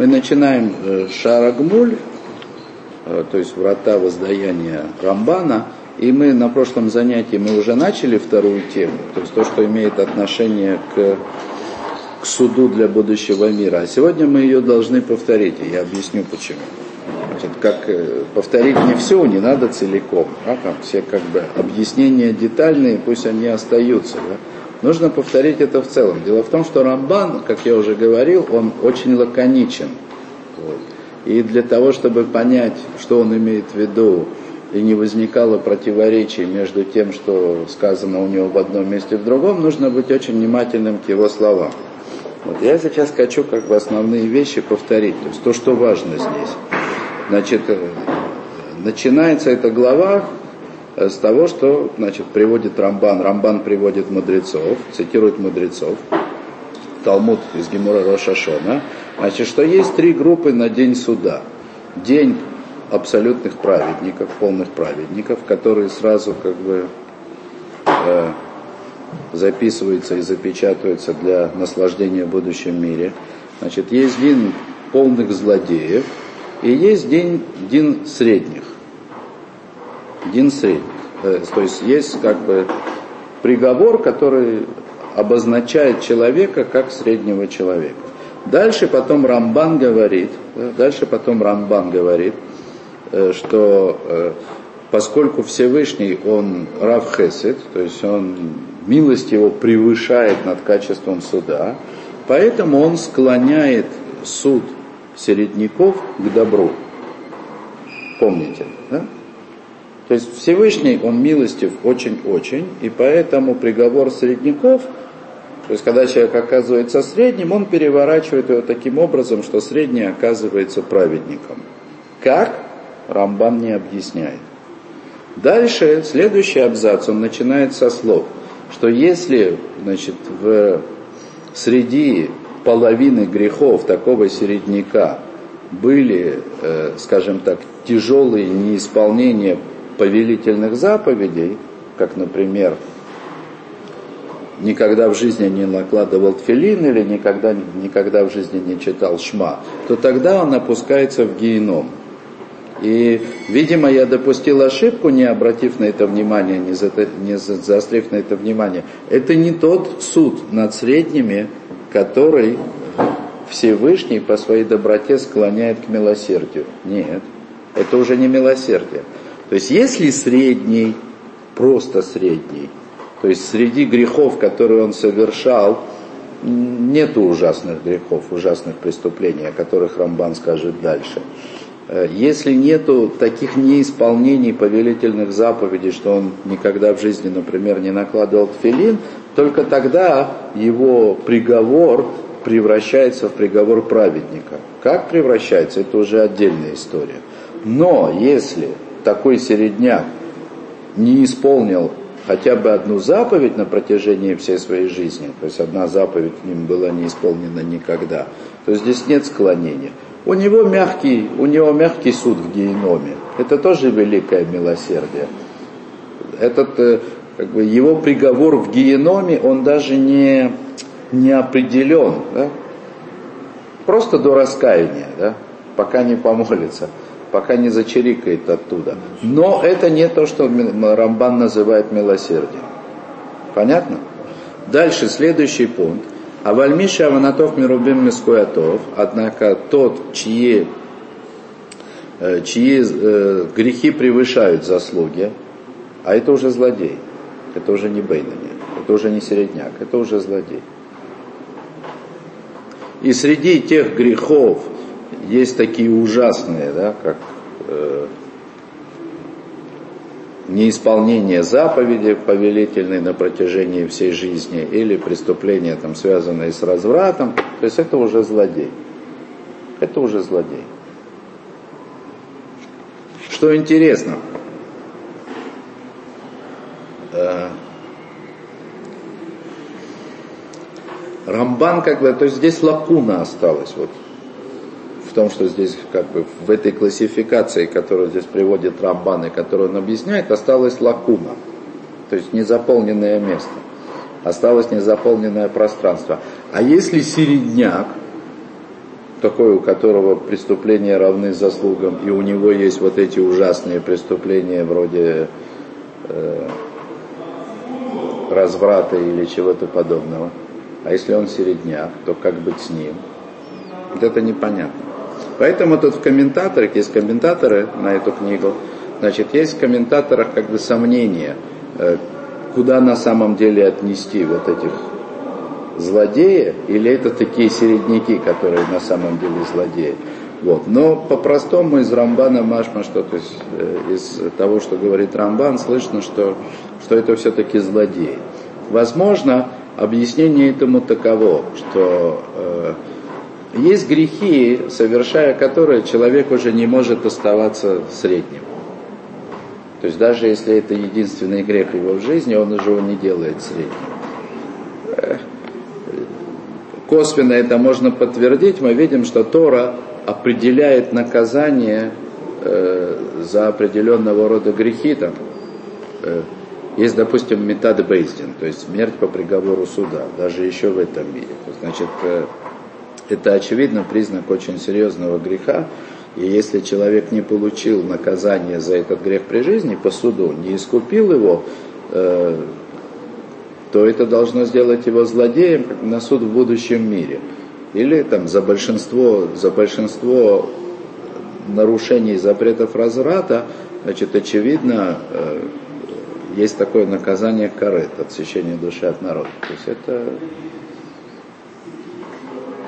Мы начинаем э, Шарагмуль, э, то есть врата воздаяния Рамбана, и мы на прошлом занятии мы уже начали вторую тему, то есть то, что имеет отношение к, к суду для будущего мира. А сегодня мы ее должны повторить, и я объясню почему. Значит, как э, повторить не все, не надо целиком. А там все как бы объяснения детальные, пусть они остаются. Да? Нужно повторить это в целом. Дело в том, что Рамбан, как я уже говорил, он очень лаконичен. Вот. И для того, чтобы понять, что он имеет в виду, и не возникало противоречий между тем, что сказано у него в одном месте и в другом, нужно быть очень внимательным к его словам. Вот я сейчас хочу как бы основные вещи повторить, то есть то, что важно здесь. Значит, э, начинается эта глава с того, что значит, приводит Рамбан. Рамбан приводит мудрецов, цитирует мудрецов. Талмуд из Гемора Рошашона. Значит, что есть три группы на день суда. День абсолютных праведников, полных праведников, которые сразу как бы э, записываются и запечатываются для наслаждения в будущем мире. Значит, есть день полных злодеев и есть день, день средних. Дин средних. Э, то есть есть как бы приговор, который обозначает человека как среднего человека. Дальше потом Рамбан говорит, дальше потом Рамбан говорит, э, что э, поскольку Всевышний, он Рав Хесед, то есть он, милость его превышает над качеством суда, поэтому он склоняет суд середняков к добру. Помните, да? То есть Всевышний, он милостив очень-очень, и поэтому приговор средняков, то есть когда человек оказывается средним, он переворачивает его таким образом, что средний оказывается праведником. Как? Рамбан не объясняет. Дальше, следующий абзац, он начинает со слов, что если значит, в среди половины грехов такого середняка были, э, скажем так, тяжелые неисполнения повелительных заповедей, как, например, никогда в жизни не накладывал тфилин или никогда, никогда в жизни не читал шма, то тогда он опускается в геном. И, видимо, я допустил ошибку, не обратив на это внимание, не, за, не заострив на это внимание. Это не тот суд над средними, который Всевышний по своей доброте склоняет к милосердию. Нет, это уже не милосердие. То есть если средний, просто средний, то есть среди грехов, которые он совершал, нет ужасных грехов, ужасных преступлений, о которых Рамбан скажет дальше. Э, если нету таких неисполнений повелительных заповедей, что он никогда в жизни, например, не накладывал тфилин, только тогда его приговор превращается в приговор праведника. Как превращается, это уже отдельная история. Но если такой середняк не исполнил хотя бы одну заповедь на протяжении всей своей жизни, то есть одна заповедь им была не исполнена никогда, то здесь нет склонения. У него мягкий, у него мягкий суд в геноме. Это тоже великое милосердие. Этот, э, как бы, его приговор в геноме, он даже не, не определен. Да? Просто до раскаяния, да? пока не помолится пока не зачирикает оттуда. Но это не то, что Рамбан называет милосердием. Понятно? Дальше, следующий пункт. А вальмиша аванатов мирубим мискуятов, однако тот, чьи, э, чьи э, грехи превышают заслуги, а это уже злодей, это уже не Бейнани, это уже не середняк, это уже злодей. И среди тех грехов, есть такие ужасные, да, как э, неисполнение заповеди повелительной на протяжении всей жизни или преступления, там, связанные с развратом, то есть это уже злодей. Это уже злодей. Что интересно, э, Рамбан бы, то есть здесь лакуна осталась, вот в том, что здесь как бы в этой классификации, которую здесь приводит Рамбан и которую он объясняет, осталась лакуна, то есть незаполненное место, осталось незаполненное пространство. А если середняк, такой, у которого преступления равны заслугам, и у него есть вот эти ужасные преступления вроде э, разврата или чего-то подобного. А если он середняк, то как быть с ним? Вот это непонятно. Поэтому тут в комментаторах, есть комментаторы на эту книгу, значит, есть в комментаторах как бы сомнения, э, куда на самом деле отнести вот этих злодея, или это такие середняки, которые на самом деле злодеи. Вот. Но по-простому из Рамбана Машма, что то есть э, из того, что говорит Рамбан, слышно, что, что это все-таки злодеи. Возможно, объяснение этому таково, что э, есть грехи, совершая которые человек уже не может оставаться средним. То есть даже если это единственный грех его в жизни, он уже его не делает средним. Э, косвенно это можно подтвердить, мы видим, что Тора определяет наказание э, за определенного рода грехи. Там, э, есть, допустим, метод бейздин, то есть смерть по приговору суда, даже еще в этом мире. Значит, это очевидно признак очень серьезного греха. И если человек не получил наказание за этот грех при жизни по суду, не искупил его, э, то это должно сделать его злодеем на суд в будущем мире. Или там за большинство, за большинство нарушений запретов разврата, значит, очевидно, э, есть такое наказание карет, отсечение души от народа. То есть это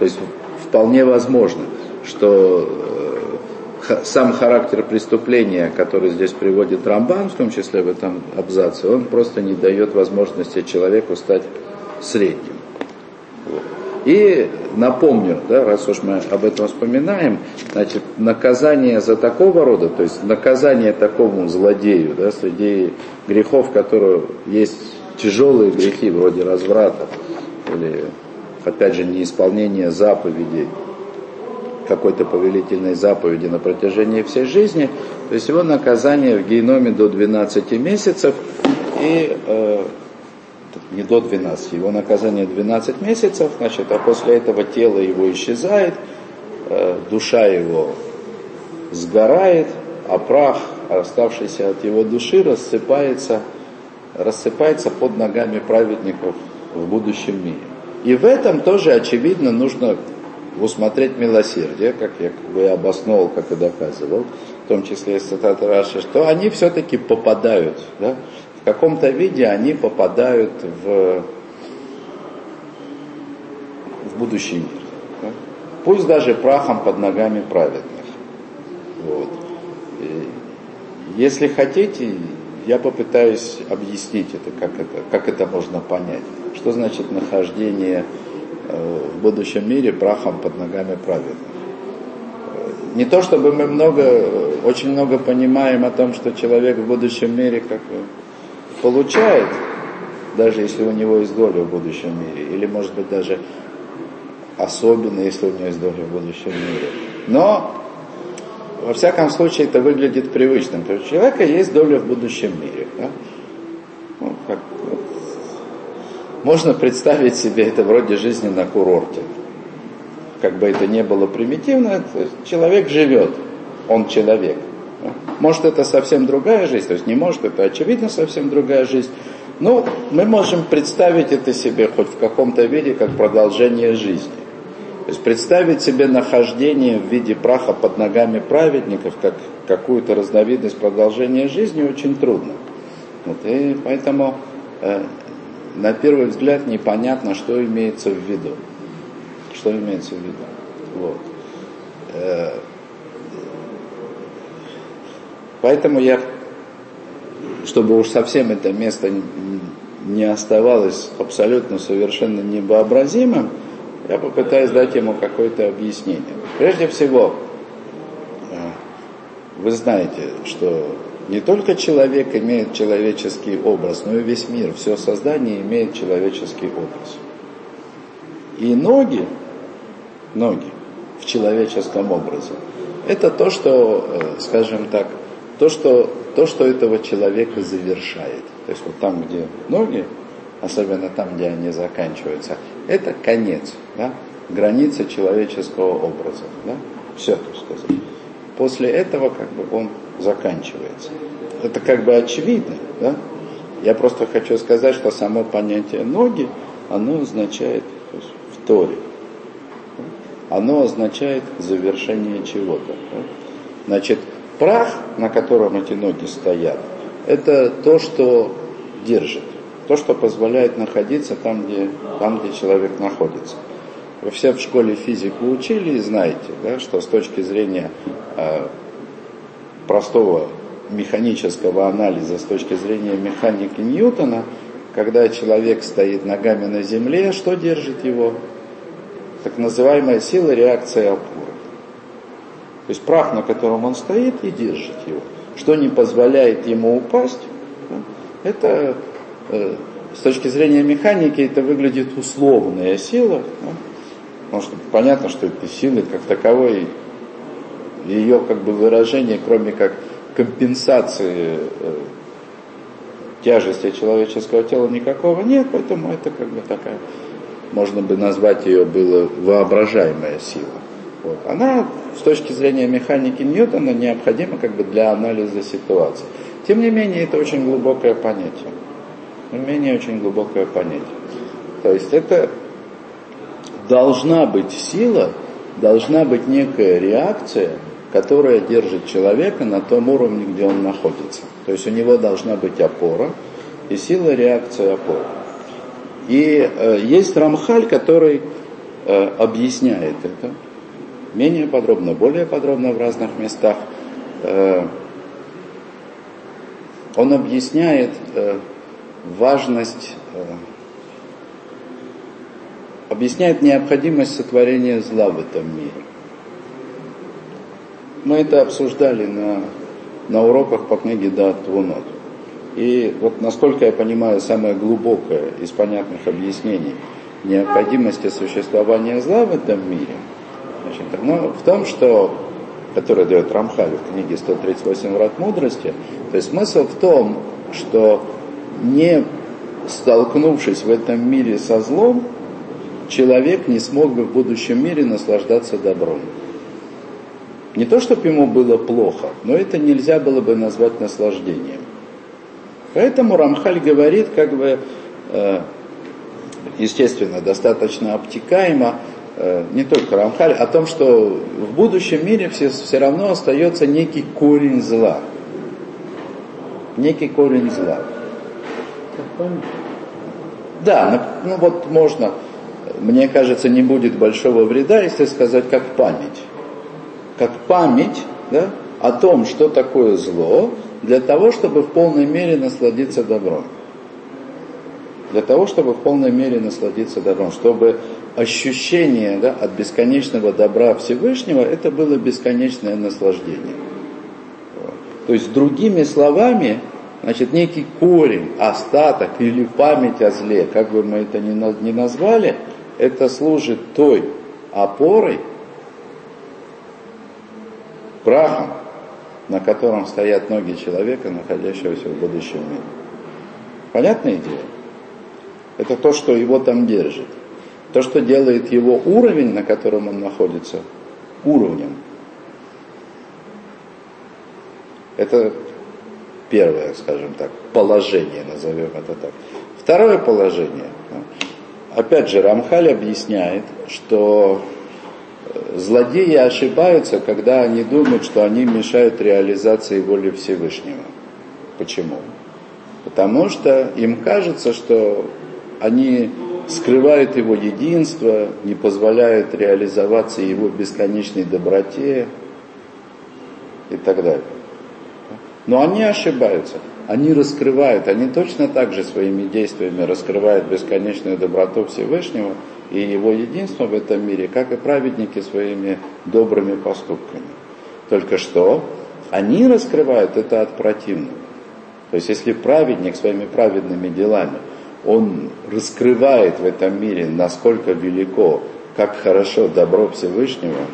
то есть вполне возможно, что э, сам характер преступления, который здесь приводит Рамбан, в том числе в этом абзаце, он просто не дает возможности человеку стать средним. И напомню, да, раз уж мы об этом вспоминаем, значит, наказание за такого рода, то есть наказание такому злодею, да, среди грехов, которые есть тяжелые грехи, вроде разврата, или, опять же, неисполнение заповедей, какой-то повелительной заповеди на протяжении всей жизни, то есть его наказание в геноме до 12 месяцев и э, не до 12, его наказание 12 месяцев, значит, а после этого тело его исчезает, э, душа его сгорает, а прах, оставшийся от его души, рассыпается, рассыпается под ногами праведников в будущем мире. И в этом тоже, очевидно, нужно усмотреть милосердие, как я как бы обосновал, как и доказывал, в том числе из цитаты Раши, что они все-таки попадают, да, в каком-то виде они попадают в, в будущий мир. Да? Пусть даже прахом под ногами праведных. Вот. И если хотите, я попытаюсь объяснить это как, это, как это можно понять. Что значит нахождение э, в будущем мире прахом под ногами праведных. Не то чтобы мы много, очень много понимаем о том, что человек в будущем мире как получает, даже если у него есть доля в будущем мире, или может быть даже особенно, если у него есть доля в будущем мире. Но, во всяком случае, это выглядит привычным. То есть у человека есть доля в будущем мире. Да? Ну, как, вот. Можно представить себе это вроде жизни на курорте. Как бы это не было примитивно, человек живет, он человек. Может, это совсем другая жизнь, то есть не может, это очевидно совсем другая жизнь. Но мы можем представить это себе хоть в каком-то виде, как продолжение жизни. То есть представить себе нахождение в виде праха под ногами праведников, как какую-то разновидность продолжения жизни, очень трудно. Вот, и поэтому э, на первый взгляд непонятно, что имеется в виду. Что имеется в виду. Вот. Э, Поэтому я, чтобы уж совсем это место не оставалось абсолютно совершенно невообразимым, я попытаюсь дать ему какое-то объяснение. Прежде всего, э, вы знаете, что не только человек имеет человеческий образ, но и весь мир, все создание имеет человеческий образ. И ноги, ноги в человеческом образе, это то, что, э, скажем так, то, что, то, что этого человека завершает. То есть вот там, где ноги, особенно там, где они заканчиваются, это конец. Да? границы человеческого образа. Да? Все, так сказать. После этого как бы он заканчивается. Это как бы очевидно. Да? Я просто хочу сказать, что само понятие ноги, оно означает в Торе. Оно означает завершение чего-то. Значит, прах, на котором эти ноги стоят, это то, что держит, то, что позволяет находиться там, где, там, где человек находится. Вы все в школе физику учили и знаете, да, что с точки зрения э, простого механического анализа, с точки зрения механики Ньютона, когда человек стоит ногами на земле, что держит его? Так называемая сила реакции опоры. То есть прах, на котором он стоит, и держит его. Что не позволяет ему упасть, это э, с точки зрения механики это выглядит условная сила. Да? Потому что понятно, что этой силы как таковой, ее как бы выражение, кроме как компенсации э, тяжести человеческого тела никакого нет, поэтому это как бы такая, можно бы назвать ее было воображаемая сила. Вот. Она с точки зрения механики Ньютона необходима как бы для анализа ситуации. Тем не менее, это очень глубокое понятие. Менее, очень глубокое понятие. То есть это должна быть сила, должна быть некая реакция, которая держит человека на том уровне, где он находится. То есть у него должна быть опора и сила реакции опоры. И э, есть Рамхаль, который э, объясняет это менее подробно, более подробно в разных местах. Э, он объясняет э, важность э, объясняет необходимость сотворения зла в этом мире. Мы это обсуждали на, на уроках по книге Дат Твунот. И вот насколько я понимаю, самое глубокое из понятных объяснений необходимости существования зла в этом мире значит, оно в том, что, которое дает Рамхаль в книге 138 врат мудрости, то есть смысл в том, что не столкнувшись в этом мире со злом, человек не смог бы в будущем мире наслаждаться добром. Не то, чтобы ему было плохо, но это нельзя было бы назвать наслаждением. Поэтому Рамхаль говорит, как бы, э, естественно, достаточно обтекаемо, э, не только Рамхаль, о том, что в будущем мире все, все равно остается некий корень зла. Некий корень зла. Да, ну вот можно мне кажется, не будет большого вреда, если сказать как память. Как память да, о том, что такое зло, для того, чтобы в полной мере насладиться добром. Для того, чтобы в полной мере насладиться добром. Чтобы ощущение да, от бесконечного добра Всевышнего, это было бесконечное наслаждение. То есть, другими словами, значит, некий корень, остаток или память о зле, как бы мы это ни назвали, это служит той опорой, прахом, на котором стоят ноги человека, находящегося в будущем мире. Понятная идея? Это то, что его там держит. То, что делает его уровень, на котором он находится, уровнем. Это первое, скажем так, положение, назовем это так. Второе положение опять же, Рамхаль объясняет, что э, злодеи ошибаются, когда они думают, что они мешают реализации воли Всевышнего. Почему? Потому что им кажется, что они скрывают его единство, не позволяют реализоваться его бесконечной доброте и так далее. Но они ошибаются они раскрывают, они точно так же своими действиями раскрывают бесконечную доброту Всевышнего и его единство в этом мире, как и праведники своими добрыми поступками. Только что они раскрывают это от противного. То есть если праведник своими праведными делами, он раскрывает в этом мире, насколько велико, как хорошо добро Всевышнего,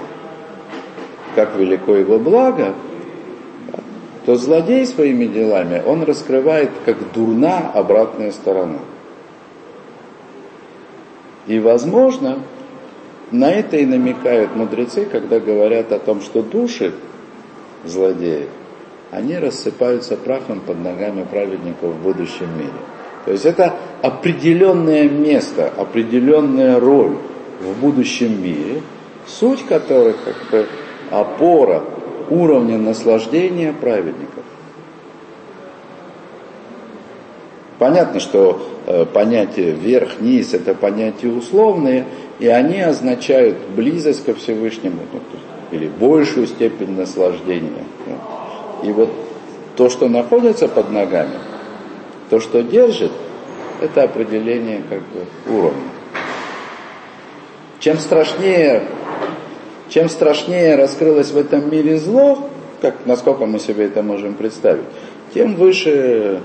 как велико его благо, то злодей своими делами, он раскрывает как дурна обратная сторона. И возможно, на это и намекают мудрецы, когда говорят о том, что души злодеев, они рассыпаются прахом под ногами праведников в будущем мире. То есть это определенное место, определенная роль в будущем мире, суть которых как бы опора уровня наслаждения праведников. Понятно, что э, понятие верх-низ это понятия условные, и они означают близость ко Всевышнему, ну, или большую степень наслаждения. И вот то, что находится под ногами, то, что держит, это определение как бы уровня. Чем страшнее, чем страшнее раскрылось в этом мире зло, как, насколько мы себе это можем представить, тем выше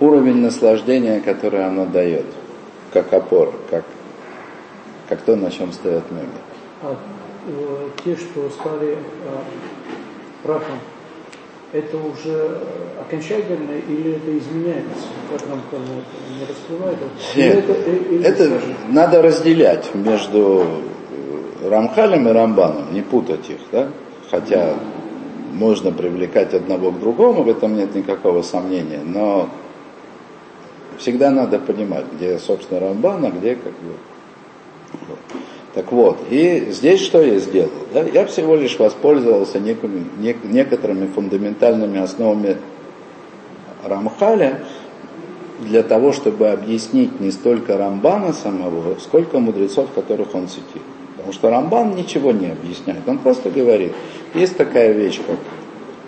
уровень наслаждения, который оно дает, как опора, как, как то, на чем стоят ноги. А э, те, что стали э, прахом, это уже окончательно или это изменяется? Как нам не раскрывает? Нет, это, или это надо разделять между Рамхалем и Рамбаном, не путать их, да? Хотя можно привлекать одного к другому, в этом нет никакого сомнения, но всегда надо понимать, где, собственно, Рамбан, а где как бы... Так вот, и здесь что я сделал? Да? Я всего лишь воспользовался некими, не, некоторыми фундаментальными основами Рамхаля для того, чтобы объяснить не столько Рамбана самого, сколько мудрецов, которых он цитирует. Потому что Рамбан ничего не объясняет, он просто говорит, есть такая вещь, как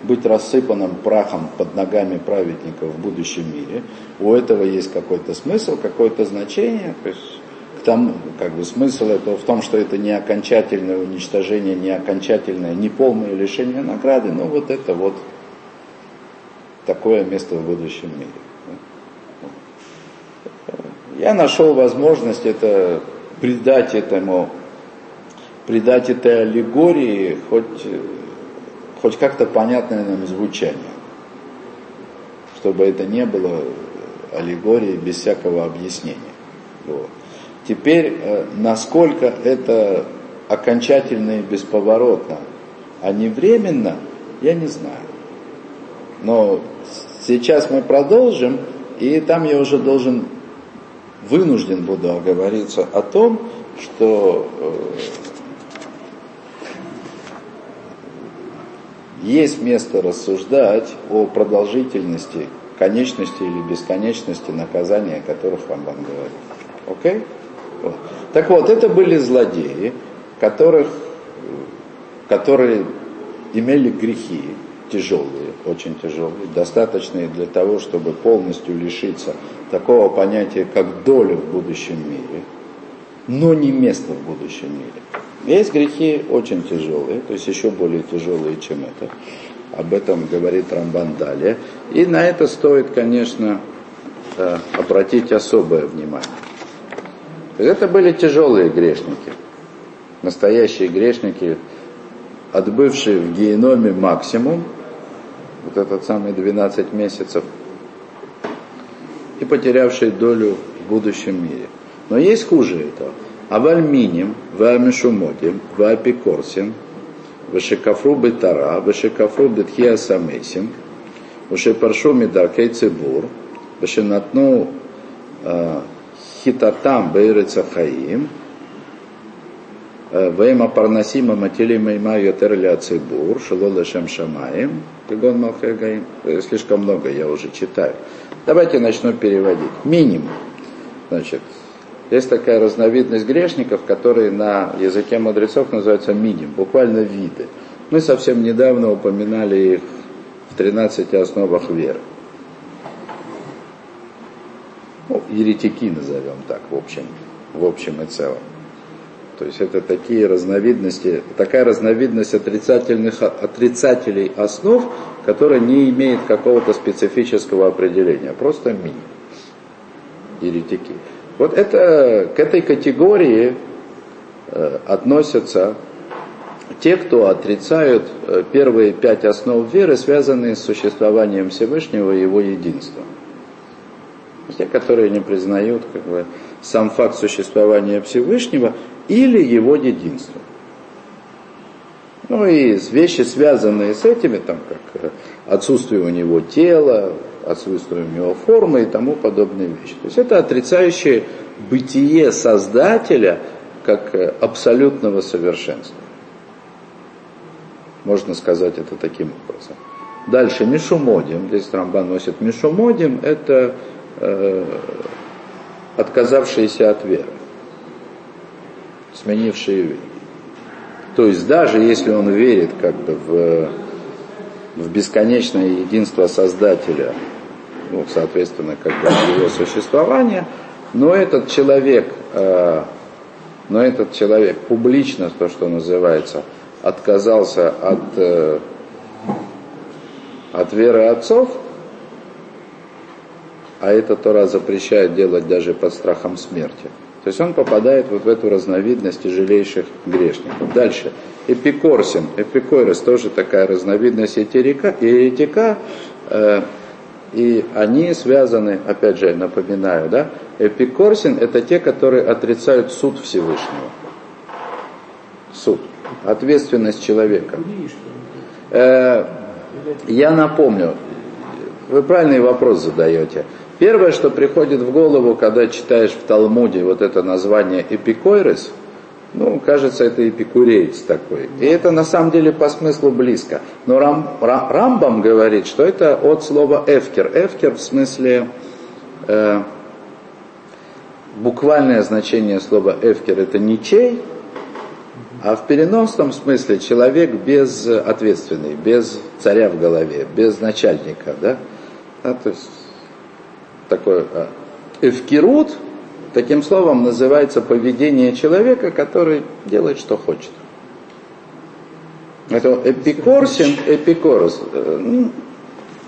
быть рассыпанным прахом под ногами праведников в будущем мире. У этого есть какой-то смысл, какое-то значение. То есть к тому, как бы смысл этого в том, что это не окончательное уничтожение, не окончательное, не полное лишение награды, но вот это вот такое место в будущем мире. Я нашел возможность это придать этому, придать этой аллегории хоть хоть как-то понятное нам звучание, чтобы это не было аллегорией без всякого объяснения. Вот. Теперь, э, насколько это окончательно и бесповоротно, а не временно, я не знаю. Но сейчас мы продолжим, и там я уже должен, вынужден буду оговориться о том, что есть место рассуждать о продолжительности, конечности или бесконечности наказания, о которых Рамбан говорит. Окей? Вот. Так вот, это были злодеи, которых, которые имели грехи тяжелые, очень тяжелые, достаточные для того, чтобы полностью лишиться такого понятия, как доля в будущем мире, но не место в будущем мире. Есть грехи очень тяжелые, то есть еще более тяжелые, чем это. Об этом говорит Рамбан далее. И на это стоит, конечно, э, обратить особое внимание. Это были тяжелые грешники. Настоящие грешники, отбывшие в геноме максимум, вот этот самый 12 месяцев, и потерявшие долю в будущем мире. Но есть хуже этого. Авальминим, Ваамишумотим, Ваапикорсим, Вешекафру Бетара, Вешекафру Бетхия Самесим, Вешепаршу Мидаркей Цибур, Вешенатну Хитатам Бейрыца Хаим, Вейма Парнасима Матили Мейма Йотерля Цибур, Шилола Шем Шамаем, Кигон Малхегаим. Слишком много я уже читаю. Давайте начну переводить. Минимум. Значит, есть такая разновидность грешников, которые на языке мудрецов называются миним, буквально виды. Мы совсем недавно упоминали их в 13 основах веры. Ну, еретики назовем так, в общем, в общем и целом. То есть это такие разновидности, такая разновидность отрицательных, отрицателей основ, которая не имеет какого-то специфического определения, просто миним. Еретики. Вот это, к этой категории э, относятся те, кто отрицают э, первые пять основ веры, связанные с существованием Всевышнего и его единством. Те, которые не признают как бы, сам факт существования Всевышнего или его единство. Ну и вещи, связанные с этими, там, как э, отсутствие у него тела, отсутствие у него формы и тому подобные вещи. То есть это отрицающее бытие Создателя как э, абсолютного совершенства. Можно сказать это таким образом. Дальше Мишумодим, здесь Рамбан носит Мишумодим, это э, отказавшиеся от веры, сменившие веру. То есть даже если он верит как бы в, в бесконечное единство Создателя, ну, соответственно, как бы его существование, но этот человек, э, но этот человек публично, то, что называется, отказался от, э, от веры отцов, а это Тора запрещает делать даже под страхом смерти – то есть он попадает вот в эту разновидность тяжелейших грешников. Дальше. Эпикорсин. Эпикорис тоже такая разновидность еретика. еретика э, и они связаны, опять же, напоминаю, да, эпикорсин это те, которые отрицают суд Всевышнего. Суд. Ответственность человека. Э, я напомню, вы правильный вопрос задаете. Первое, что приходит в голову, когда читаешь в Талмуде вот это название эпикойрес, ну, кажется, это эпикуреец такой. И это на самом деле по смыслу близко. Но Рам, Рамбам говорит, что это от слова эфкер. Эфкер в смысле, э, буквальное значение слова эфкер это ничей, а в переносном смысле человек без ответственный, без царя в голове, без начальника, да? А, то есть такое а, эвкирут, таким словом называется поведение человека, который делает, что хочет. Это эпикорсин, эпикорос, э, ну,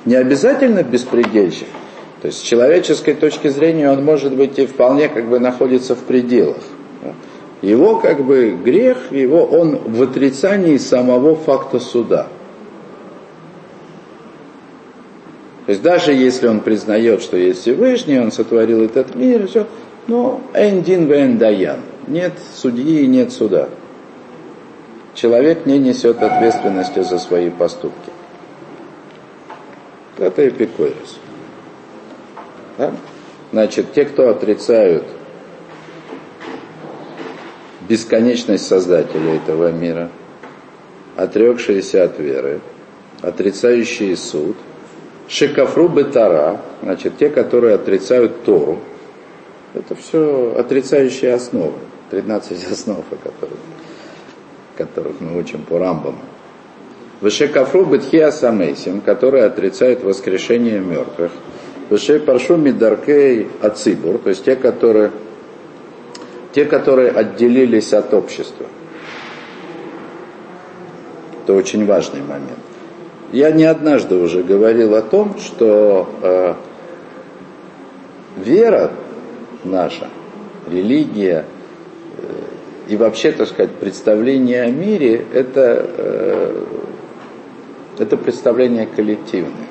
не обязательно беспредельщик. То есть с человеческой точки зрения он может быть и вполне как бы находится в пределах. Его как бы грех, его он в отрицании самого факта суда. То есть даже если он признает, что есть Всевышний, он сотворил этот мир, все, но эндин вен даян. Нет судьи и нет суда. Человек не несет ответственности за свои поступки. Это эпикурис. Да? Значит, те, кто отрицают бесконечность Создателя этого мира, отрекшиеся от веры, отрицающие суд – Шекафру бетара, значит, те, которые отрицают Тору. Это все отрицающие основы. 13 основ, о которых, которых мы учим по Рамбаму. Вышекафру бетхия самейсим, которые отрицают воскрешение мертвых. Выше паршу мидаркей ацибур, то есть те, которые, те, которые отделились от общества. Это очень важный момент. Я не однажды уже говорил о том, что э, вера наша, религия э, и вообще, так сказать, представление о мире, это, э, это представление коллективное.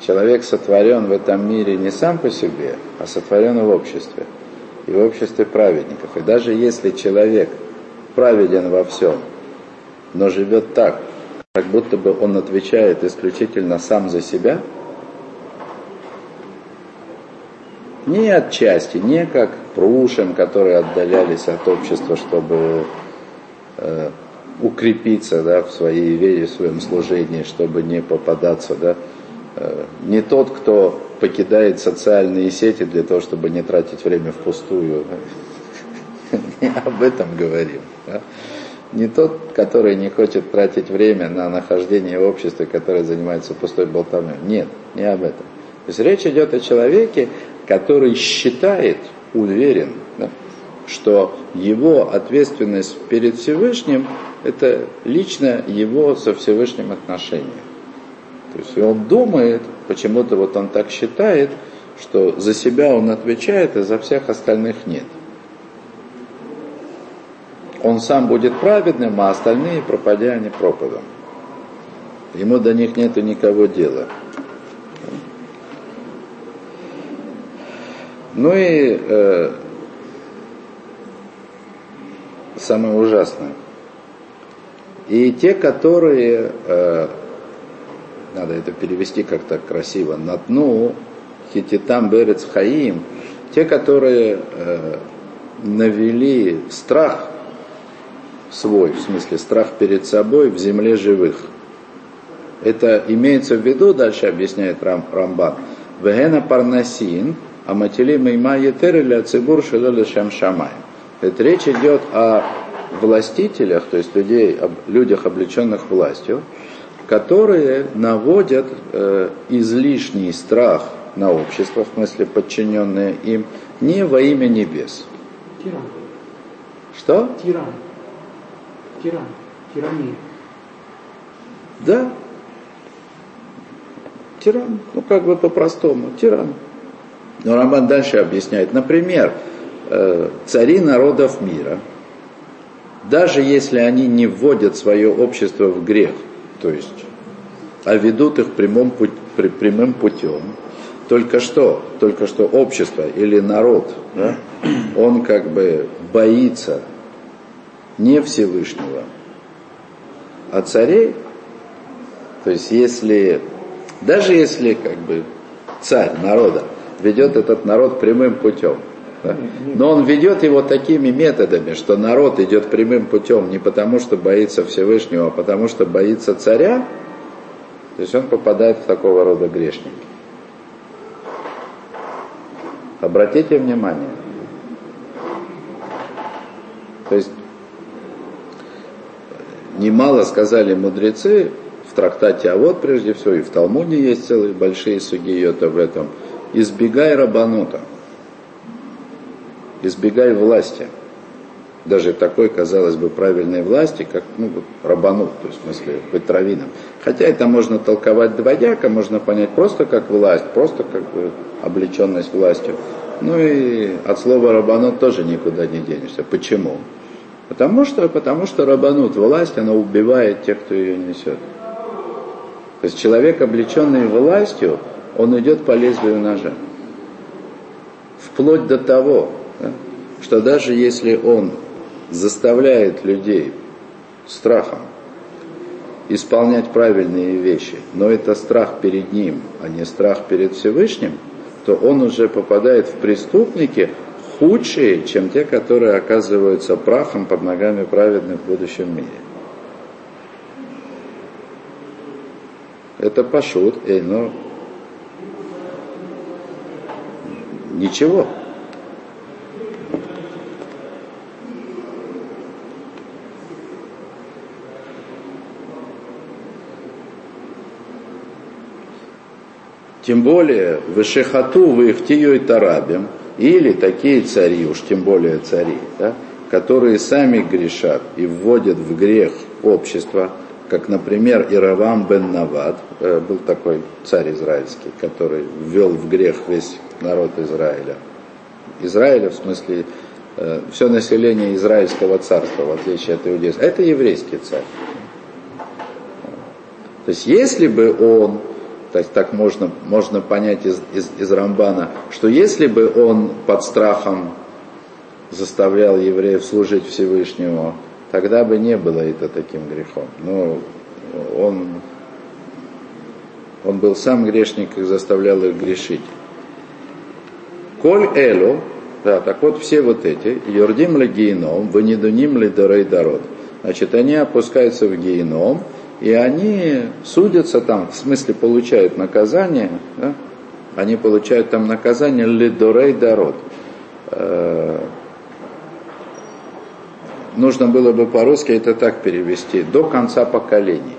Человек сотворен в этом мире не сам по себе, а сотворен в обществе. И в обществе праведников. И даже если человек праведен во всем, но живет так, как будто бы он отвечает исключительно сам за себя, не отчасти, не как прушим, которые отдалялись от общества, чтобы э, укрепиться да, в своей вере, в своем служении, чтобы не попадаться. Да, э, не тот, кто покидает социальные сети для того, чтобы не тратить время впустую. Не об этом говорим. Не тот, который не хочет тратить время на нахождение в обществе, которое занимается пустой болтовней. Нет, не об этом. То есть речь идет о человеке, который считает, уверен, да, что его ответственность перед Всевышним – это лично его со Всевышним отношения. То есть он думает, почему-то вот он так считает, что за себя он отвечает, а за всех остальных нет он сам будет праведным, а остальные пропадя они пропадом. Ему до них нету никого дела. Ну и э, самое ужасное. И те, которые, э, надо это перевести как-то красиво, на дну, хититам берец хаим, те, которые э, навели страх свой, в смысле страх перед собой в земле живых. Это имеется в виду, дальше объясняет Рам, Рамбан, Вегена парнасин, а матили мейма етереля цибур шелele шамшамай. Это речь идет о властителях, то есть людей, людях, облеченных властью, которые наводят э, излишний страх на общество, в смысле подчиненные им, не во имя небес. Тиран. Что? Тиран. Тиран. Тирания. Да. Тиран. Ну, как бы по-простому. Тиран. Но Рамбан дальше объясняет. Например, э, цари народов мира, даже если они не вводят свое общество в грех, то есть, а ведут их прямым, прямым путем, только что, только что общество или народ, да, он как бы боится не Всевышнего, а царей. То есть если, даже если как бы царь народа ведет этот народ прямым путем, да, но он ведет его такими методами, что народ идет прямым путем не потому, что боится Всевышнего, а потому, что боится царя, то есть он попадает в такого рода грешники. Обратите внимание. То есть немало сказали мудрецы в трактате, а вот прежде всего и в Талмуде есть целые большие сугиоты в этом. Избегай рабанута, избегай власти. Даже такой, казалось бы, правильной власти, как ну, рабанут, то есть в смысле быть раввином. Хотя это можно толковать двояко, можно понять просто как власть, просто как бы облеченность властью. Ну и от слова рабанут тоже никуда не денешься. Почему? Потому что, потому что рабанут, власть, она убивает тех, кто ее несет. То есть человек, облеченный властью, он идет по лезвию ножа. Вплоть до того, что даже если он заставляет людей страхом исполнять правильные вещи, но это страх перед ним, а не страх перед Всевышним, то он уже попадает в преступники худшие, чем те, которые оказываются прахом под ногами праведных в будущем мире. Это пошут, эй, но ничего. Тем более, в Ишехату, в Ихтию и Тарабим, или такие цари, уж тем более цари, да, которые сами грешат и вводят в грех общество, как, например, Иравам бен Навад, э, был такой царь израильский, который ввел в грех весь народ Израиля. Израиля, в смысле, э, все население израильского царства, в отличие от иудейского. Это еврейский царь. То есть, если бы он есть так можно, можно понять из, из, из Рамбана, что если бы он под страхом заставлял евреев служить Всевышнему, тогда бы не было это таким грехом. Но он, он был сам грешник и заставлял их грешить. Коль элю, да, так вот все вот эти, юрдим ли геном, ванидуним ли дорей дород. Значит, они опускаются в геном, и они судятся там, в смысле получают наказание, да? они получают там наказание лидорей дород. Э, нужно было бы по-русски это так перевести, до конца поколений.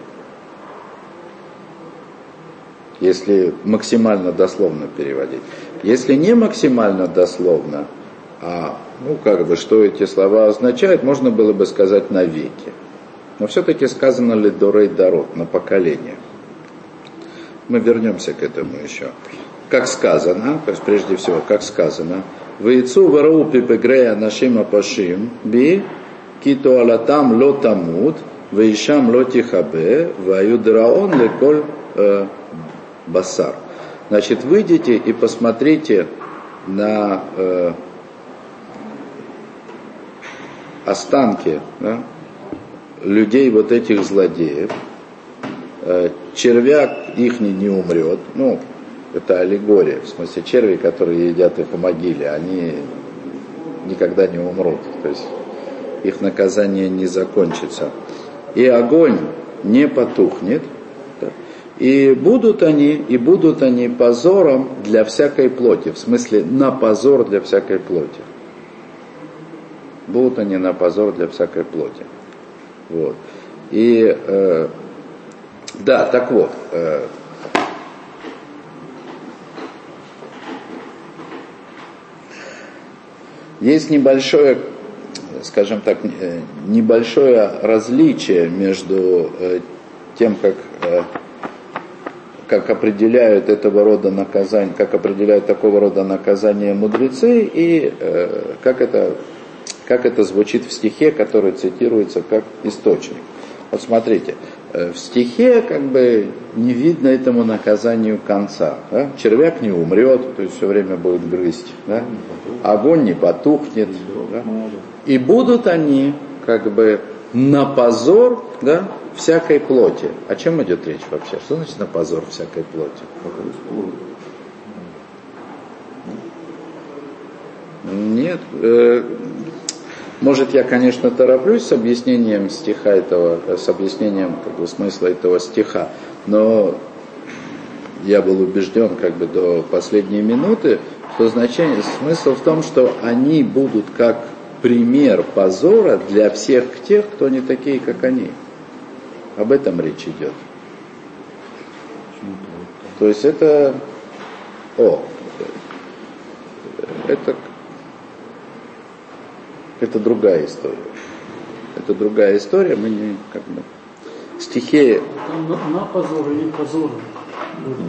Если максимально дословно переводить. Если не максимально дословно, а ну как бы что эти слова означают, можно было бы сказать навеки. Но все-таки сказано ли Дорей Дорот на поколение. Мы вернемся к этому еще. Как сказано, то есть прежде всего, как сказано, Вейцу варау пипегрея нашима пашим би кито алатам ло тамут вейшам ло тихабе ваюдраон леколь э, басар. Значит, выйдите и посмотрите на э, останки да, людей, вот этих злодеев, э, червяк их не, не умрет, ну, это аллегория, в смысле черви, которые едят их в могиле, они никогда не умрут, то есть их наказание не закончится. И огонь не потухнет, и будут они, и будут они позором для всякой плоти, в смысле на позор для всякой плоти. Будут они на позор для всякой плоти. Вот. И э, да, так вот, э, есть небольшое, скажем так, э, небольшое различие между э, тем, как э, как определяют этого рода наказание, как определяют такого рода наказание мудрецы и э, как, это, как это звучит в стихе, который цитируется как источник. Вот смотрите, э, в стихе как бы не видно этому наказанию конца. Да? Червяк не умрет, то есть все время будет грызть. Да? Огонь не потухнет. Да? И будут они как бы на позор да, всякой плоти. О чем идет речь вообще? Что значит на позор всякой плоти? Нет. Э, может, я, конечно, тороплюсь с объяснением стиха этого, с объяснением как бы, смысла этого стиха, но я был убежден как бы до последней минуты, что значение, смысл в том, что они будут как пример позора для всех тех, кто не такие, как они. Об этом речь идет. То есть это... О, это, это другая история. Это другая история, мы не как бы стихи... На, на позор или позор,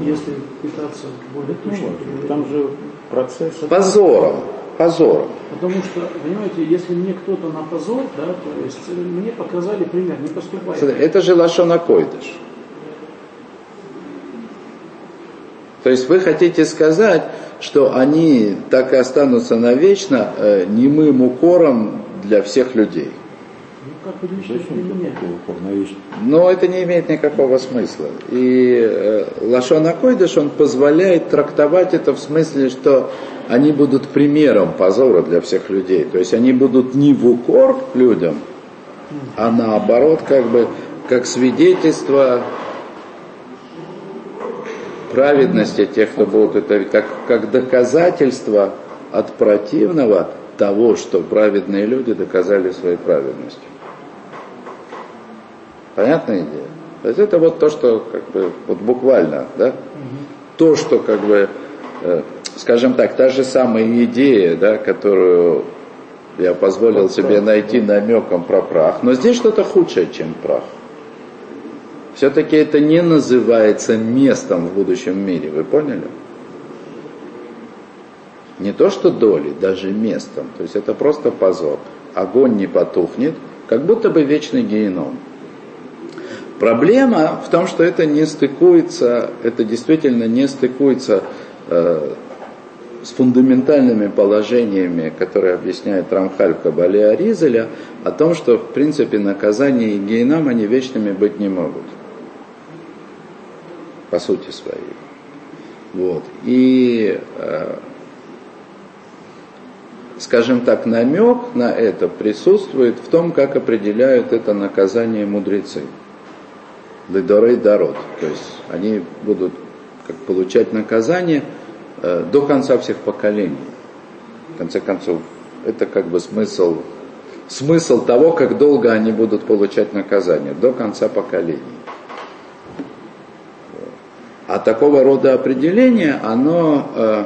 если пытаться более точно. Ну, там же процесс... Позором позором. Потому что, понимаете, если мне кто-то на позор, да, то есть э, мне показали пример, не поступай. Это же Лашона Койдыш. То есть вы хотите сказать, что они так и останутся навечно э, немым укором для всех людей. Как вы Но это не имеет никакого смысла. И э, Лашон Койдыш, он позволяет трактовать это в смысле, что они будут примером позора для всех людей. То есть они будут не в укор людям, а наоборот, как бы, как свидетельство праведности тех, кто будут это, как, как доказательство от противного того, что праведные люди доказали своей праведностью. Понятная идея? То есть это вот то, что как бы вот буквально, да? Угу. То, что как бы э, скажем так, та же самая идея, да, которую я позволил себе найти намеком про прах, но здесь что-то худшее, чем прах. Все-таки это не называется местом в будущем мире, вы поняли? Не то, что доли, даже местом. То есть это просто позор. Огонь не потухнет, как будто бы вечный геном. Проблема в том, что это не стыкуется, это действительно не стыкуется э, с фундаментальными положениями, которые объясняет Рамхаль в Кабале Аризеля, о том, что в принципе наказание и гейнам они вечными быть не могут. По сути своей. Вот. И, э, скажем так, намек на это присутствует в том, как определяют это наказание мудрецы. Ледорей Дарот. То есть они будут как получать наказание – Э, до конца всех поколений. В конце концов, это как бы смысл, смысл того, как долго они будут получать наказание, до конца поколений. А такого рода определение, оно, э,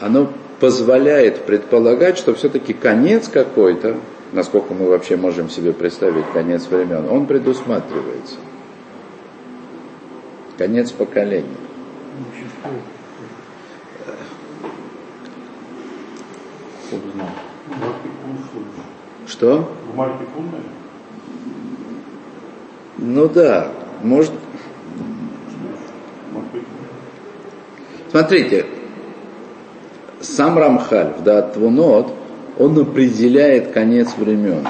оно позволяет предполагать, что все-таки конец какой-то, насколько мы вообще можем себе представить конец времен, он предусматривается. Конец поколения. Что? Ну да, может... Смотрите, сам Рамхаль в Датвунот, он определяет конец времен.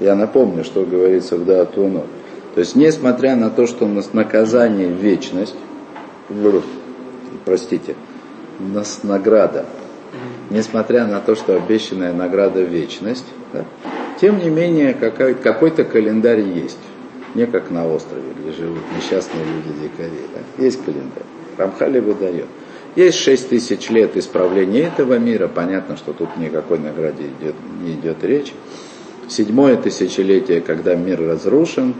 Я напомню, что говорится в Даатуну. То есть, несмотря на то, что у нас наказание вечность, простите, у нас награда, несмотря на то, что обещанная награда вечность, да, тем не менее какой- какой-то календарь есть. Не как на острове, где живут несчастные люди-дикари. Да? Есть календарь. Рамхали выдает. Есть шесть тысяч лет исправления этого мира. Понятно, что тут никакой награде идет, не идет речь. Седьмое тысячелетие, когда мир разрушен,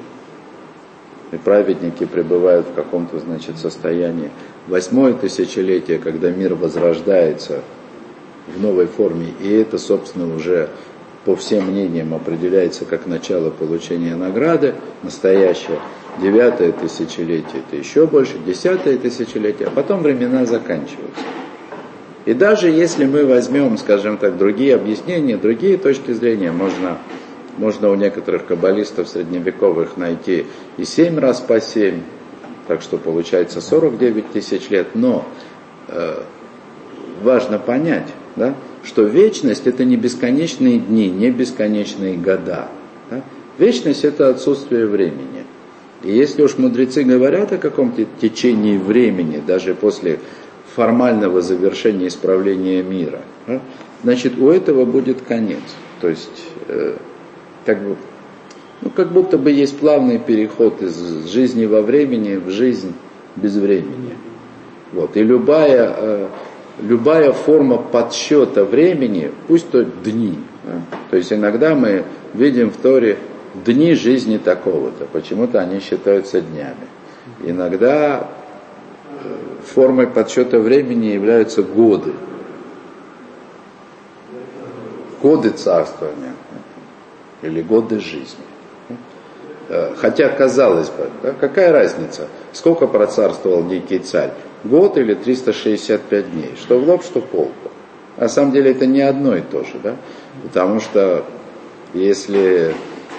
и праведники пребывают в каком-то, значит, состоянии. Восьмое тысячелетие, когда мир возрождается в новой форме, и это, собственно, уже по всем мнениям определяется как начало получения награды, настоящее. Девятое тысячелетие это еще больше, десятое тысячелетие, а потом времена заканчиваются. И даже если мы возьмем, скажем так, другие объяснения, другие точки зрения, можно, можно у некоторых каббалистов средневековых найти и семь раз по семь, так что получается 49 тысяч лет, но э, важно понять, да, что вечность это не бесконечные дни, не бесконечные года. Да? Вечность это отсутствие времени. И если уж мудрецы говорят о каком-то течении времени, даже после формального завершения исправления мира, да, значит у этого будет конец. То есть э, как бы ну, как будто бы есть плавный переход из жизни во времени в жизнь без времени. Вот. И любая, э, любая форма подсчета времени, пусть то дни. да. То есть иногда мы видим в Торе дни жизни такого-то, почему-то они считаются днями. Иногда э, формой подсчета времени являются годы. Годы царствования или годы жизни. Э, Хотя, казалось бы, да, какая разница, сколько процарствовал некий царь, год или 365 дней, что в лоб, что в пол. На самом деле это не одно и то же, да? потому что если,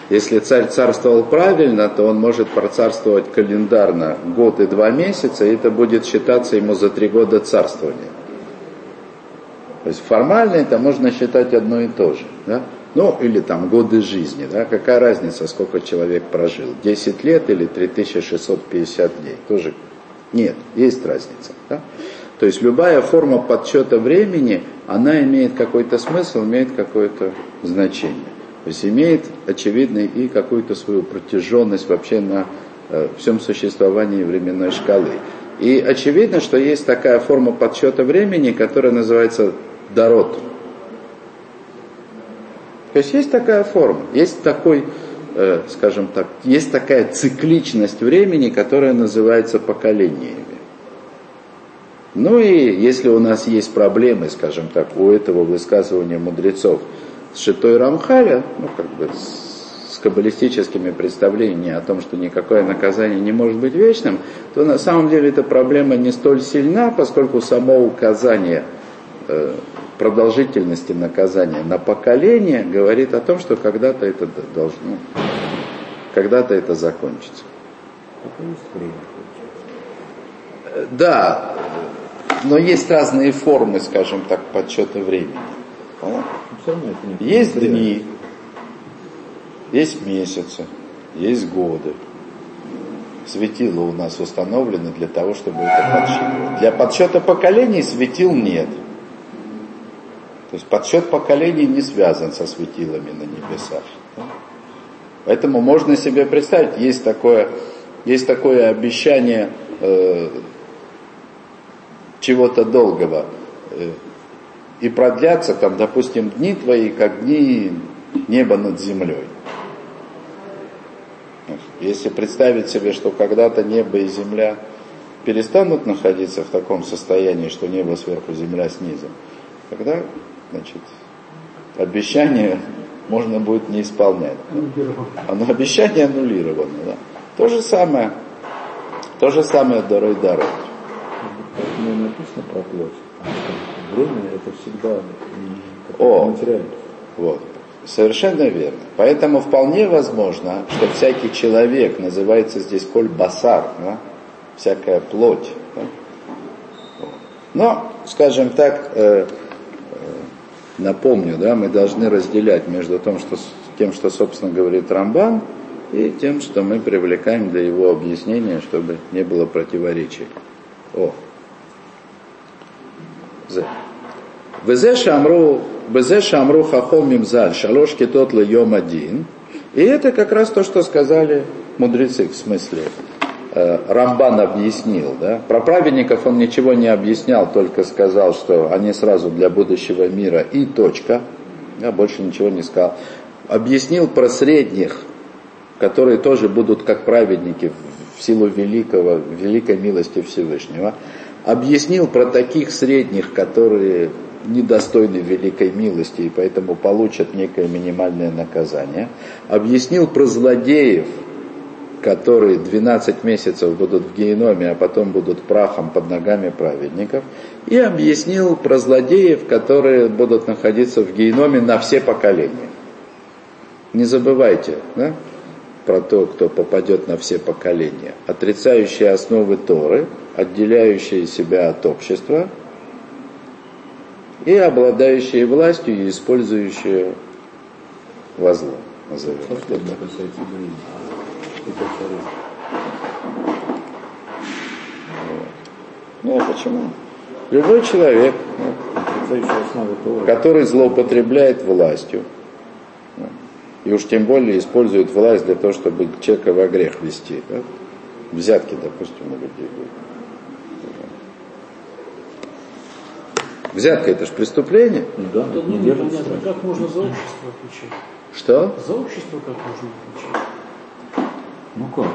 если царь царствовал правильно, то он может процарствовать календарно год и два месяца, и это будет считаться ему за три года царствования. То есть формально это можно считать одно и то же. Да? Ну, или там годы жизни, да, какая разница, сколько человек прожил, 10 лет или 3650 дней, тоже нет, есть разница. Да? То есть любая форма подсчета времени, она имеет какой-то смысл, имеет какое-то значение. То есть имеет, очевидно, и какую-то свою протяженность вообще на э, всем существовании временной шкалы. И очевидно, что есть такая форма подсчета времени, которая называется дород. То есть есть такая форма, есть такой, э, скажем так, есть такая цикличность времени, которая называется поколениями. Ну и если у нас есть проблемы, скажем так, у этого высказывания мудрецов с Шитой Рамхаля, ну как бы с, с каббалистическими представлениями о том, что никакое наказание не может быть вечным, то на самом деле эта проблема не столь сильна, поскольку само указание э, продолжительности наказания на поколение говорит о том, что когда-то это должно, когда-то это закончится. Э, Да, но есть разные формы, скажем так, подсчета времени. Не Есть дни, есть месяцы, есть годы. Светила у нас установлены для того, чтобы это подсчитывать. Для подсчета поколений светил нет. То есть подсчет поколений не связан со светилами на небесах. да. Поэтому можно себе представить, есть такое, есть такое обещание э, чего-то долгого. Э, и продлятся там, допустим, дни твои, как дни неба над землей. Если представить себе, что когда-то небо и земля перестанут находиться в таком состоянии, что небо сверху, земля снизу, тогда, значит, обещание можно будет не исполнять. Оно обещание аннулировано. Да? То же самое, то же самое дорой. Поэтому и написано про плоть. Время это всегда О. какая-то материальность. Вот. Совершенно верно. Поэтому вполне возможно, что всякий человек называется здесь коль басар, да? всякая плоть. да? Но, скажем так, э, напомню, да, мы должны разделять между тем, что, тем, что, собственно, говорит Рамбан, и тем, что мы привлекаем для его объяснения, чтобы не было противоречий. О. Везе шамру, везе шамру хахом мимзаль, шалош китот йом один. И это как раз то, что сказали мудрецы, в смысле, Рамбан объяснил. Да? Про праведников он ничего не объяснял, только сказал, что они сразу для будущего мира и точка. Я больше ничего не сказал. Объяснил про средних, которые тоже будут как праведники в силу великого, великой милости Всевышнего. Объяснил про таких средних, которые недостойны великой милости и поэтому получат некое минимальное наказание. Объяснил про злодеев, которые 12 месяцев будут в геноме, а потом будут прахом под ногами праведников. И объяснил про злодеев, которые будут находиться в геноме на все поколения. Не забывайте да, про то, кто попадет на все поколения. Отрицающие основы Торы, отделяющие себя от общества – и обладающие властью и использующие во зло. Назовем это так. Ну а почему? Любой человек, ну, который злоупотребляет властью, ну, и уж тем более использует власть для того, чтобы человека во грех вести. Да? Взятки, допустим, у людей будут. Взятка это же преступление. Ну да, да не ну, понятно, как можно за общество отвечать? Что? За общество как можно отвечать? Ну как?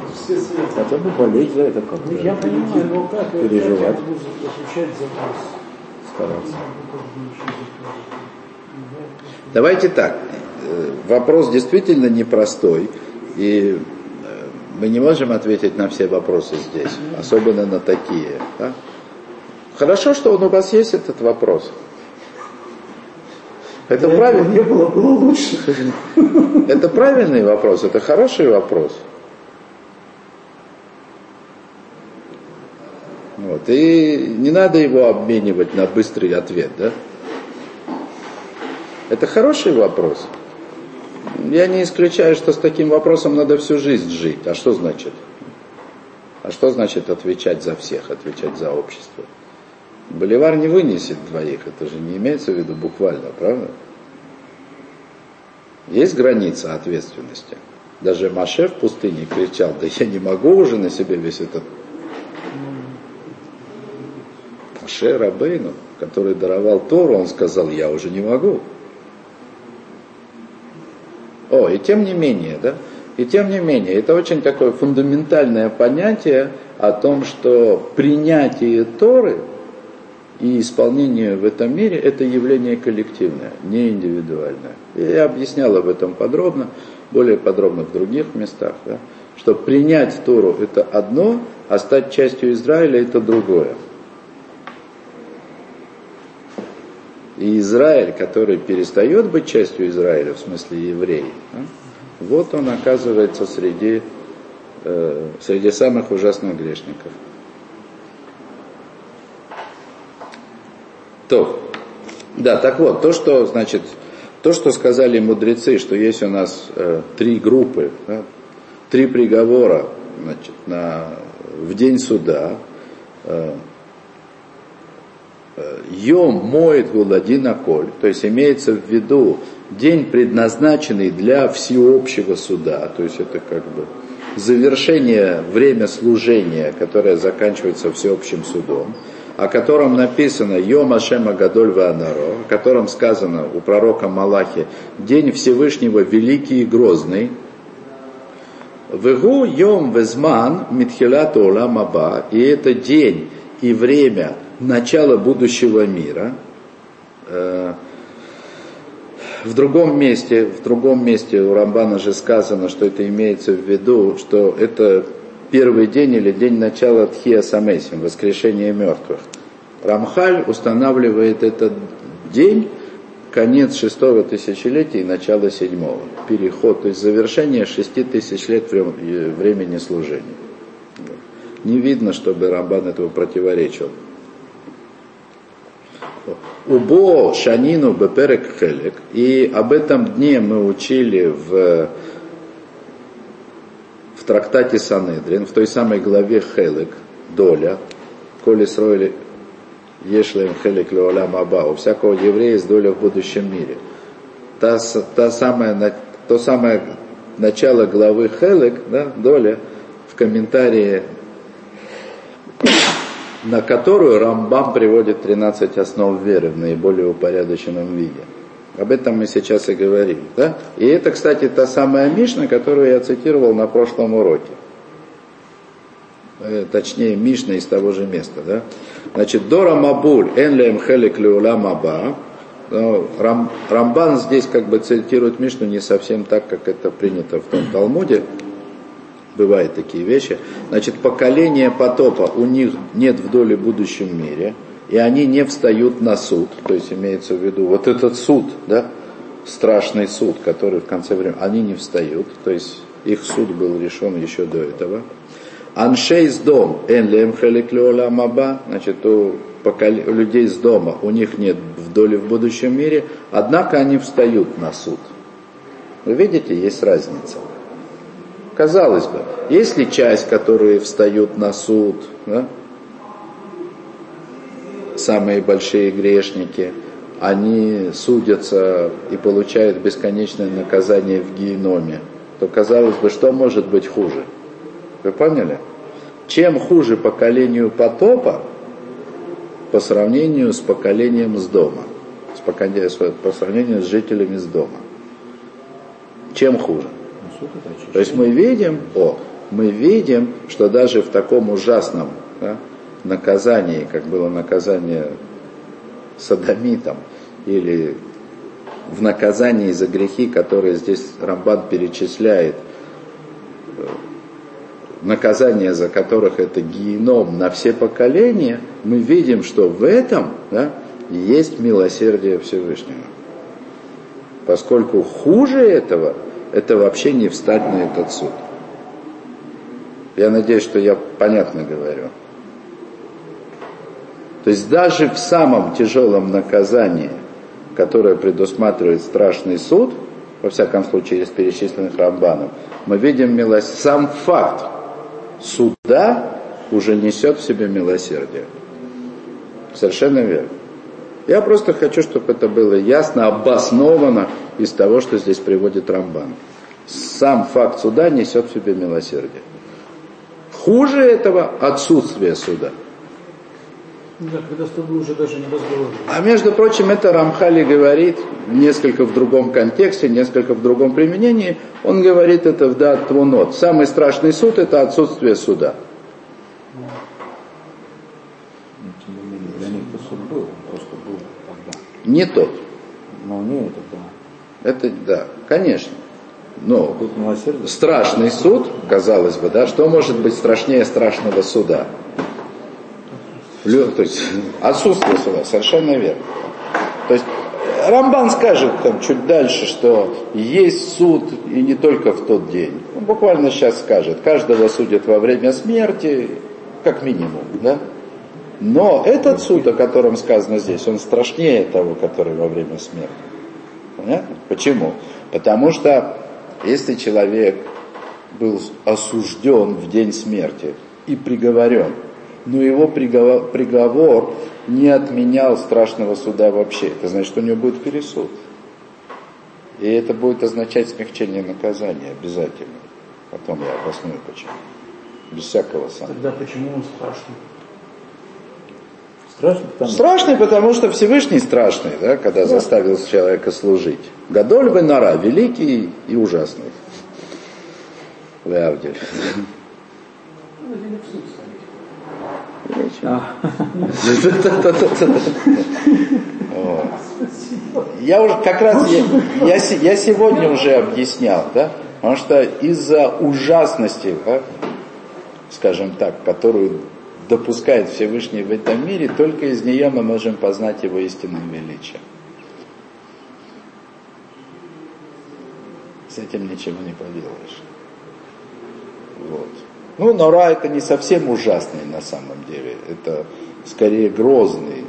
Хотя бы болеть за это как-то. Ну, я понимаю, но как переживать. я буду отвечать за вас? Стараться. Давайте так. Э, вопрос действительно непростой. И э, мы не можем ответить на все вопросы здесь, особенно на такие. Да? Хорошо, что он у вас есть этот вопрос. Это правильно. Не было, было лучше. Это правильный вопрос, это хороший вопрос. Вот. И не надо его обменивать на быстрый ответ, да? Это хороший вопрос. Я не исключаю, что с таким вопросом надо всю жизнь жить. А что значит? А что значит отвечать за всех, отвечать за общество? Боливар не вынесет двоих, это же не имеется в виду буквально, правда? Есть граница ответственности. Даже Маше в пустыне кричал, да я не могу уже на себе весь этот Маше Рабейну, который даровал Тору, он сказал, я уже не могу. О, и тем не менее, да, и тем не менее, это очень такое фундаментальное понятие о том, что принятие Торы – и исполнение в этом мире это явление коллективное, не индивидуальное. И я объяснял об этом подробно, более подробно в других местах, да, что принять Тору это одно, а стать частью Израиля это другое. И Израиль, который перестает быть частью Израиля, в смысле еврей, да, вот он оказывается среди, э, среди самых ужасных грешников. То, да, так вот, то, что, значит, то, что сказали мудрецы, что есть у нас э, три группы, да, три приговора значит, на, в день суда, э Йом моет гуладина коль, то есть имеется в виду день, предназначенный для всеобщего суда, то есть это как бы завершение время служения, которое заканчивается всеобщим судом о котором написано Йом Ашема Гадоль Ванаро, о котором сказано у пророка Малахи День Всевышнего Великий и Грозный, Вегу Йом Везман Митхилат Олам Аба, и это день и время начала будущего мира. Э, в другом месте, в другом месте у Рамбана же сказано, что это имеется в виду, что это первый день или день начала Тхия Самесим, воскрешения мертвых. Рамхаль устанавливает этот день, конец шестого тысячелетия и начало седьмого. Переход, то есть завершение шести тысяч лет времени служения. Не видно, чтобы Рамбан этого противоречил. Убо Шанину Беперек Хелек. И об этом дне мы учили в, в трактате Санедрин, в той самой главе Хелек, доля, коли строили Ешлем Хелек Леолам Аба, у всякого еврея есть доля в будущем мире. Та, та самая, то самое начало главы Хелек, да, доля, в комментарии на которую Рамбам приводит 13 основ веры в наиболее упорядоченном виде. Об этом мы сейчас и говорим. Да? И это, кстати, та самая Мишна, которую я цитировал на прошлом уроке. Э, точнее, Мишна из того же места. Да? Значит, Дора Мабуль, Энлем Хелик Люла Маба. Рам, Рамбан здесь как бы цитирует Мишну не совсем так, как это принято в том Талмуде бывают такие вещи. Значит, поколение потопа, у них нет в доле в будущем мире, и они не встают на суд, то есть имеется в виду вот этот суд, да, страшный суд, который в конце времени, они не встают, то есть их суд был решен еще до этого. Аншейс дом, энлем маба, значит, у, поколе, у людей с дома, у них нет в доле в будущем мире, однако они встают на суд. Вы видите, есть разница. Казалось бы, есть ли часть, которые встают на суд, да? самые большие грешники, они судятся и получают бесконечное наказание в геноме, то казалось бы, что может быть хуже? Вы поняли? Чем хуже поколению потопа по сравнению с поколением с дома, по сравнению с жителями с дома? Чем хуже? То есть мы видим, о, мы видим, что даже в таком ужасном да, наказании, как было наказание садомитом, или в наказании за грехи, которые здесь Рамбан перечисляет, э, наказание за которых это геном на все поколения, мы видим, что в этом да, есть милосердие Всевышнего. Поскольку хуже этого – это вообще не встать на этот суд. Я надеюсь, что я понятно говорю. То есть даже в самом тяжелом наказании, которое предусматривает страшный суд, во всяком случае из перечисленных рамбанов, мы видим милость. Сам факт суда уже несет в себе милосердие. Совершенно верно. Я просто хочу, чтобы это было ясно, обосновано из того, что здесь приводит Рамбан. Сам факт суда несет в себе милосердие. Хуже этого отсутствие суда. Да, когда с тобой уже даже не разговаривают. А между прочим, это Рамхали говорит несколько в другом контексте, несколько в другом применении. Он говорит это в Дат Твунот. Самый страшный суд – это отсутствие суда. Не тот. Но не это, да. Это, да, конечно. Но страшный суд, казалось бы, да, что может быть страшнее страшного суда? То есть отсутствие суда, совершенно верно. То есть Рамбан скажет там чуть дальше, что есть суд и не только в тот день. Он буквально сейчас скажет, каждого судят во время смерти, как минимум, да? Но этот суд, о котором сказано здесь, он страшнее того, который во время смерти. Понятно? Почему? Потому что если человек был осужден в день смерти и приговорен, но его приговор, приговор не отменял страшного суда вообще, это значит, что у него будет пересуд. И это будет означать смягчение наказания обязательно. Потом я обосную почему. Без всякого сомнения. Тогда почему он страшный? Страшный потому, страшный, потому что Всевышний страшный, да, когда да. заставил человека служить. Гадоль Бенара, великий и ужасный. Леавдель. Я уже как раз я, я, я сегодня уже объяснял, да, потому что из-за ужасности, да, скажем так, которую допускает Всевышний в этом мире, только из нее мы можем познать его истинное величие. С этим ничего не поделаешь. Вот. Ну, Нора это не совсем ужасный на самом деле. Это скорее грозный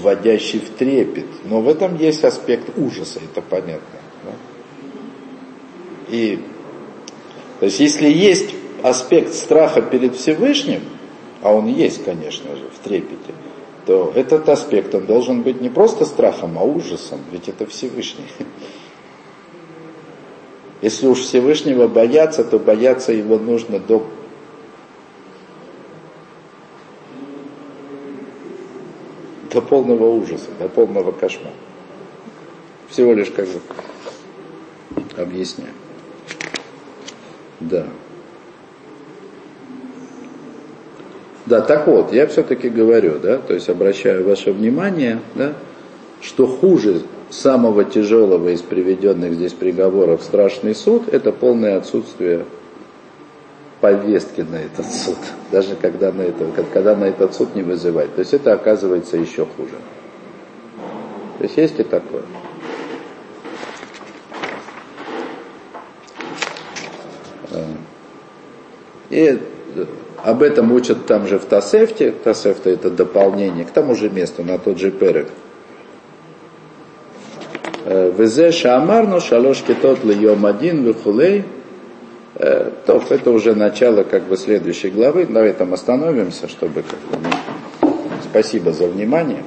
вводящий в трепет. Но в этом есть аспект ужаса, это понятно. Да? И, то есть, если есть аспект страха перед Всевышним, а он есть, конечно же, в трепете, то этот аспект, он должен быть не просто страхом, а ужасом, ведь это Всевышний. Если уж Всевышнего бояться, то бояться его нужно до до полного ужаса, до полного кошмара. Всего лишь как бы объясняю. Да. Да, так вот, я все-таки говорю, да, то есть обращаю ваше внимание, да, что хуже самого тяжелого из приведенных здесь приговоров страшный суд, это полное отсутствие повестки на этот суд, даже когда на, это, когда на этот суд не вызывать. То есть это оказывается еще хуже. То есть есть и такое. А. И об этом учат там же в Тасефте. Тасефта это дополнение к тому же месту, на тот же перек. Э, Везе шамарну шалош кетот льем один вихулей. Э, то, это уже начало как бы следующей главы. На этом остановимся, чтобы как бы... Спасибо за внимание.